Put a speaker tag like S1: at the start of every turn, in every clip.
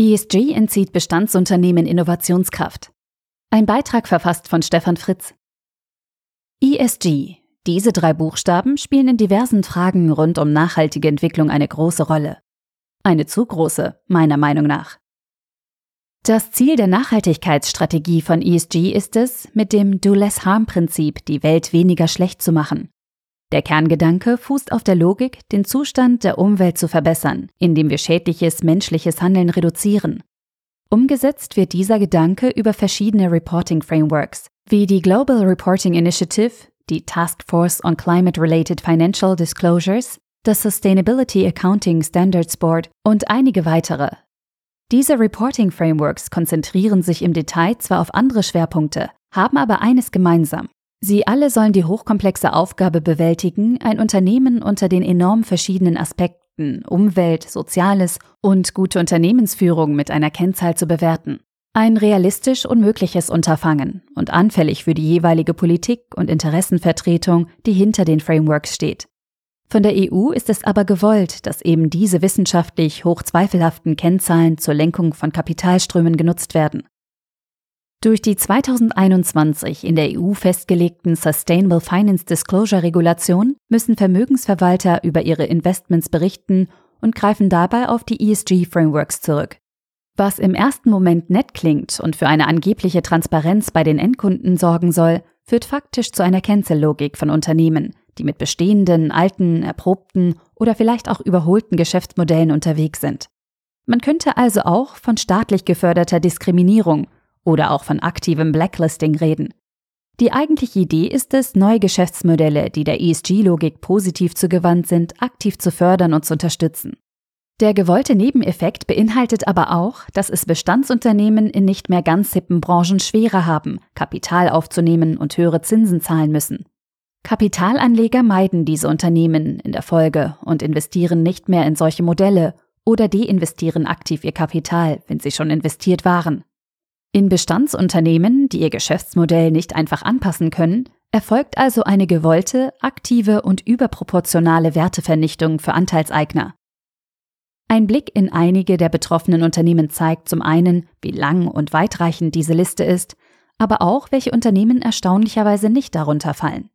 S1: ESG entzieht Bestandsunternehmen Innovationskraft. Ein Beitrag verfasst von Stefan Fritz. ESG. Diese drei Buchstaben spielen in diversen Fragen rund um nachhaltige Entwicklung eine große Rolle. Eine zu große, meiner Meinung nach. Das Ziel der Nachhaltigkeitsstrategie von ESG ist es, mit dem Do Less Harm Prinzip die Welt weniger schlecht zu machen. Der Kerngedanke fußt auf der Logik, den Zustand der Umwelt zu verbessern, indem wir schädliches menschliches Handeln reduzieren. Umgesetzt wird dieser Gedanke über verschiedene Reporting Frameworks, wie die Global Reporting Initiative, die Task Force on Climate-Related Financial Disclosures, das Sustainability Accounting Standards Board und einige weitere. Diese Reporting Frameworks konzentrieren sich im Detail zwar auf andere Schwerpunkte, haben aber eines gemeinsam. Sie alle sollen die hochkomplexe Aufgabe bewältigen, ein Unternehmen unter den enorm verschiedenen Aspekten Umwelt, Soziales und gute Unternehmensführung mit einer Kennzahl zu bewerten. Ein realistisch unmögliches Unterfangen und anfällig für die jeweilige Politik und Interessenvertretung, die hinter den Frameworks steht. Von der EU ist es aber gewollt, dass eben diese wissenschaftlich hochzweifelhaften Kennzahlen zur Lenkung von Kapitalströmen genutzt werden. Durch die 2021 in der EU festgelegten Sustainable Finance Disclosure Regulation müssen Vermögensverwalter über ihre Investments berichten und greifen dabei auf die ESG-Frameworks zurück. Was im ersten Moment nett klingt und für eine angebliche Transparenz bei den Endkunden sorgen soll, führt faktisch zu einer Cancel-Logik von Unternehmen, die mit bestehenden, alten, erprobten oder vielleicht auch überholten Geschäftsmodellen unterwegs sind. Man könnte also auch von staatlich geförderter Diskriminierung oder auch von aktivem Blacklisting reden. Die eigentliche Idee ist es, neue Geschäftsmodelle, die der ESG-Logik positiv zugewandt sind, aktiv zu fördern und zu unterstützen. Der gewollte Nebeneffekt beinhaltet aber auch, dass es Bestandsunternehmen in nicht mehr ganz hippen Branchen schwerer haben, Kapital aufzunehmen und höhere Zinsen zahlen müssen. Kapitalanleger meiden diese Unternehmen in der Folge und investieren nicht mehr in solche Modelle oder deinvestieren aktiv ihr Kapital, wenn sie schon investiert waren. In Bestandsunternehmen, die ihr Geschäftsmodell nicht einfach anpassen können, erfolgt also eine gewollte, aktive und überproportionale Wertevernichtung für Anteilseigner. Ein Blick in einige der betroffenen Unternehmen zeigt zum einen, wie lang und weitreichend diese Liste ist, aber auch, welche Unternehmen erstaunlicherweise nicht darunter fallen.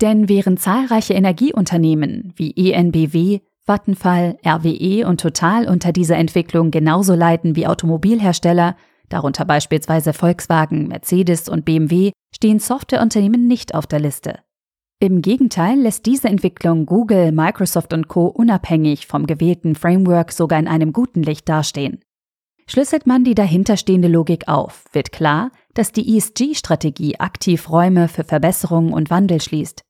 S1: Denn während zahlreiche Energieunternehmen wie ENBW, Vattenfall, RWE und Total unter dieser Entwicklung genauso leiden wie Automobilhersteller, darunter beispielsweise Volkswagen, Mercedes und BMW, stehen Softwareunternehmen nicht auf der Liste. Im Gegenteil lässt diese Entwicklung Google, Microsoft und Co. unabhängig vom gewählten Framework sogar in einem guten Licht dastehen. Schlüsselt man die dahinterstehende Logik auf, wird klar, dass die ESG-Strategie aktiv Räume für Verbesserung und Wandel schließt.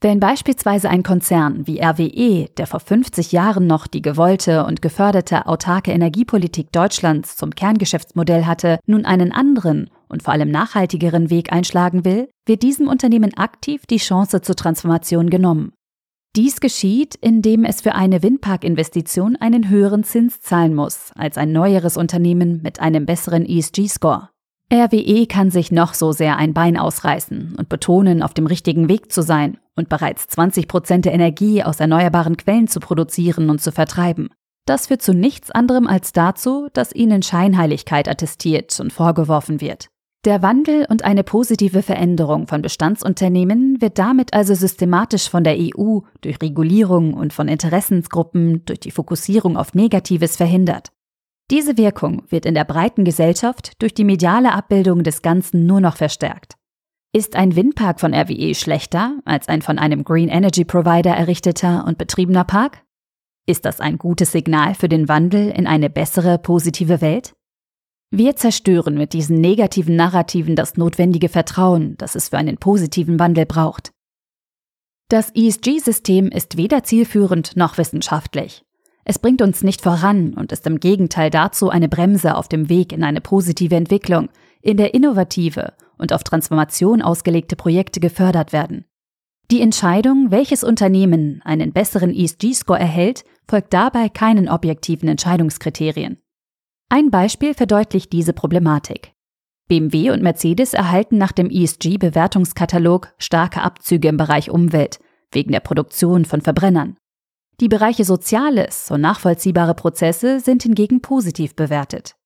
S1: Wenn beispielsweise ein Konzern wie RWE, der vor 50 Jahren noch die gewollte und geförderte autarke Energiepolitik Deutschlands zum Kerngeschäftsmodell hatte, nun einen anderen und vor allem nachhaltigeren Weg einschlagen will, wird diesem Unternehmen aktiv die Chance zur Transformation genommen. Dies geschieht, indem es für eine Windparkinvestition einen höheren Zins zahlen muss als ein neueres Unternehmen mit einem besseren ESG-Score. RWE kann sich noch so sehr ein Bein ausreißen und betonen, auf dem richtigen Weg zu sein und bereits 20 Prozent der Energie aus erneuerbaren Quellen zu produzieren und zu vertreiben. Das führt zu nichts anderem als dazu, dass ihnen Scheinheiligkeit attestiert und vorgeworfen wird. Der Wandel und eine positive Veränderung von Bestandsunternehmen wird damit also systematisch von der EU durch Regulierung und von Interessensgruppen durch die Fokussierung auf Negatives verhindert. Diese Wirkung wird in der breiten Gesellschaft durch die mediale Abbildung des Ganzen nur noch verstärkt. Ist ein Windpark von RWE schlechter als ein von einem Green Energy Provider errichteter und betriebener Park? Ist das ein gutes Signal für den Wandel in eine bessere, positive Welt? Wir zerstören mit diesen negativen Narrativen das notwendige Vertrauen, das es für einen positiven Wandel braucht. Das ESG-System ist weder zielführend noch wissenschaftlich. Es bringt uns nicht voran und ist im Gegenteil dazu eine Bremse auf dem Weg in eine positive Entwicklung, in der innovative und auf Transformation ausgelegte Projekte gefördert werden. Die Entscheidung, welches Unternehmen einen besseren ESG-Score erhält, folgt dabei keinen objektiven Entscheidungskriterien. Ein Beispiel verdeutlicht diese Problematik. BMW und Mercedes erhalten nach dem ESG-Bewertungskatalog starke Abzüge im Bereich Umwelt wegen der Produktion von Verbrennern. Die Bereiche Soziales und nachvollziehbare Prozesse sind hingegen positiv bewertet.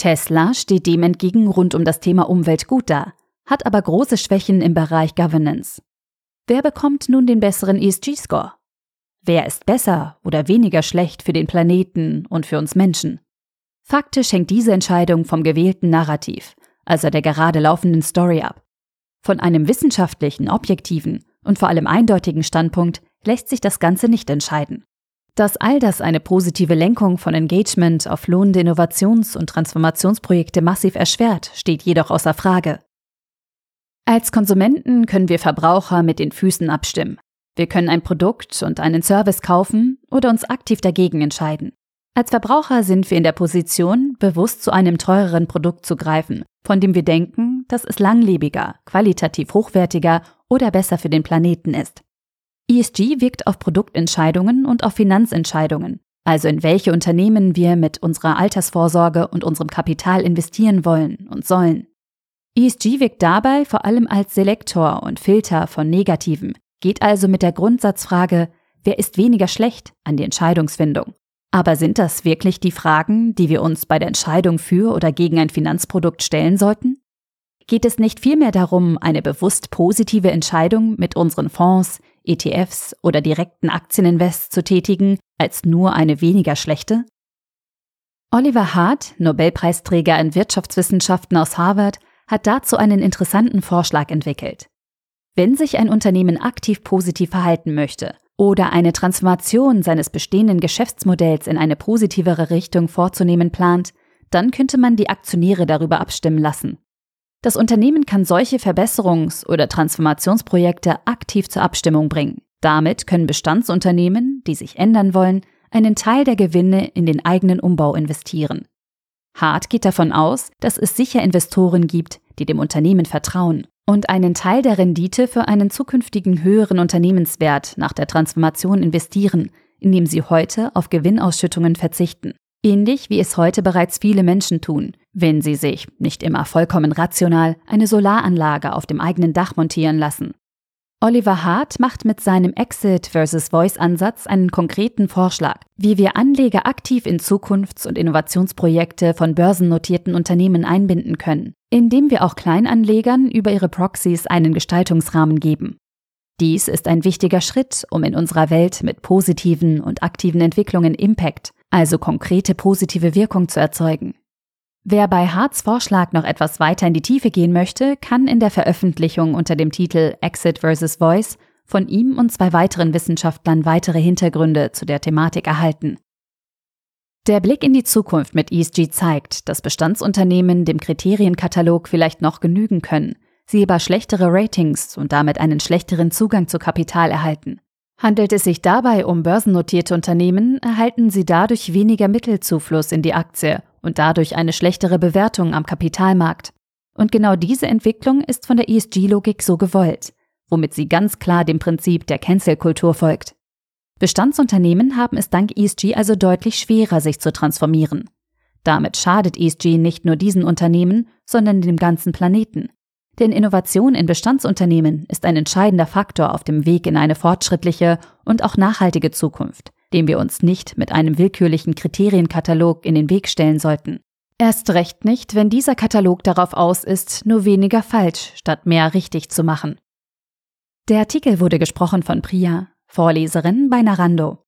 S1: Tesla steht dem entgegen rund um das Thema Umwelt gut da, hat aber große Schwächen im Bereich Governance. Wer bekommt nun den besseren ESG-Score? Wer ist besser oder weniger schlecht für den Planeten und für uns Menschen? Faktisch hängt diese Entscheidung vom gewählten Narrativ, also der gerade laufenden Story ab. Von einem wissenschaftlichen, objektiven und vor allem eindeutigen Standpunkt lässt sich das Ganze nicht entscheiden. Dass all das eine positive Lenkung von Engagement auf lohnende Innovations- und Transformationsprojekte massiv erschwert, steht jedoch außer Frage. Als Konsumenten können wir Verbraucher mit den Füßen abstimmen. Wir können ein Produkt und einen Service kaufen oder uns aktiv dagegen entscheiden. Als Verbraucher sind wir in der Position, bewusst zu einem teureren Produkt zu greifen, von dem wir denken, dass es langlebiger, qualitativ hochwertiger oder besser für den Planeten ist. ESG wirkt auf Produktentscheidungen und auf Finanzentscheidungen, also in welche Unternehmen wir mit unserer Altersvorsorge und unserem Kapital investieren wollen und sollen. ESG wirkt dabei vor allem als Selektor und Filter von Negativen, geht also mit der Grundsatzfrage, wer ist weniger schlecht, an die Entscheidungsfindung. Aber sind das wirklich die Fragen, die wir uns bei der Entscheidung für oder gegen ein Finanzprodukt stellen sollten? Geht es nicht vielmehr darum, eine bewusst positive Entscheidung mit unseren Fonds, ETFs oder direkten Aktieninvests zu tätigen, als nur eine weniger schlechte? Oliver Hart, Nobelpreisträger in Wirtschaftswissenschaften aus Harvard, hat dazu einen interessanten Vorschlag entwickelt. Wenn sich ein Unternehmen aktiv positiv verhalten möchte oder eine Transformation seines bestehenden Geschäftsmodells in eine positivere Richtung vorzunehmen plant, dann könnte man die Aktionäre darüber abstimmen lassen. Das Unternehmen kann solche Verbesserungs- oder Transformationsprojekte aktiv zur Abstimmung bringen. Damit können Bestandsunternehmen, die sich ändern wollen, einen Teil der Gewinne in den eigenen Umbau investieren. Hart geht davon aus, dass es sicher Investoren gibt, die dem Unternehmen vertrauen und einen Teil der Rendite für einen zukünftigen höheren Unternehmenswert nach der Transformation investieren, indem sie heute auf Gewinnausschüttungen verzichten. Ähnlich wie es heute bereits viele Menschen tun, wenn sie sich, nicht immer vollkommen rational, eine Solaranlage auf dem eigenen Dach montieren lassen. Oliver Hart macht mit seinem Exit versus Voice Ansatz einen konkreten Vorschlag, wie wir Anleger aktiv in Zukunfts- und Innovationsprojekte von börsennotierten Unternehmen einbinden können, indem wir auch Kleinanlegern über ihre Proxys einen Gestaltungsrahmen geben. Dies ist ein wichtiger Schritt, um in unserer Welt mit positiven und aktiven Entwicklungen Impact, also konkrete positive Wirkung zu erzeugen. Wer bei Harts Vorschlag noch etwas weiter in die Tiefe gehen möchte, kann in der Veröffentlichung unter dem Titel Exit vs. Voice von ihm und zwei weiteren Wissenschaftlern weitere Hintergründe zu der Thematik erhalten. Der Blick in die Zukunft mit ESG zeigt, dass Bestandsunternehmen dem Kriterienkatalog vielleicht noch genügen können, sie aber schlechtere Ratings und damit einen schlechteren Zugang zu Kapital erhalten. Handelt es sich dabei um börsennotierte Unternehmen, erhalten sie dadurch weniger Mittelzufluss in die Aktie und dadurch eine schlechtere Bewertung am Kapitalmarkt. Und genau diese Entwicklung ist von der ESG-Logik so gewollt, womit sie ganz klar dem Prinzip der Cancel-Kultur folgt. Bestandsunternehmen haben es dank ESG also deutlich schwerer, sich zu transformieren. Damit schadet ESG nicht nur diesen Unternehmen, sondern dem ganzen Planeten. Denn Innovation in Bestandsunternehmen ist ein entscheidender Faktor auf dem Weg in eine fortschrittliche und auch nachhaltige Zukunft dem wir uns nicht mit einem willkürlichen Kriterienkatalog in den Weg stellen sollten. Erst recht nicht, wenn dieser Katalog darauf aus ist, nur weniger falsch statt mehr richtig zu machen. Der Artikel wurde gesprochen von Priya, Vorleserin bei Narando.